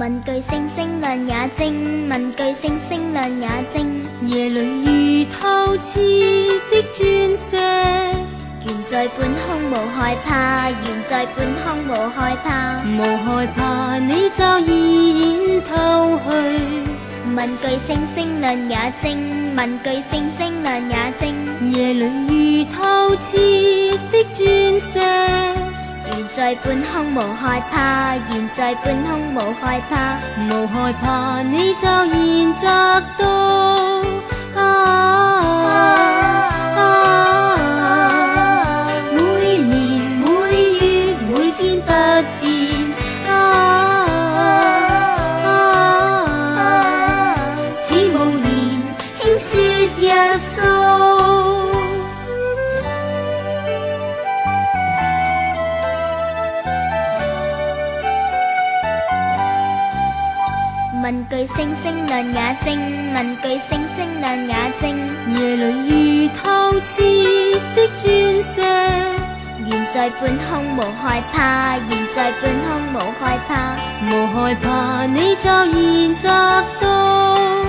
问句星星亮也晶，问句星星亮也晶。夜里如透彻的钻石，悬在半空无害怕，悬在半空无害怕。无害怕你骤然透去。问句星星亮也晶，问句星星亮也晶。夜里如透彻的钻石，悬在半空无害怕，悬在半空无害怕。无害怕你骤然砸到。每年每月每天不变。似无言轻说一诉。问句星星亮也正，问句星星亮也正。夜里如透彻的钻石，悬在半空无害怕，悬在半空无害怕。无害怕你就现摘到。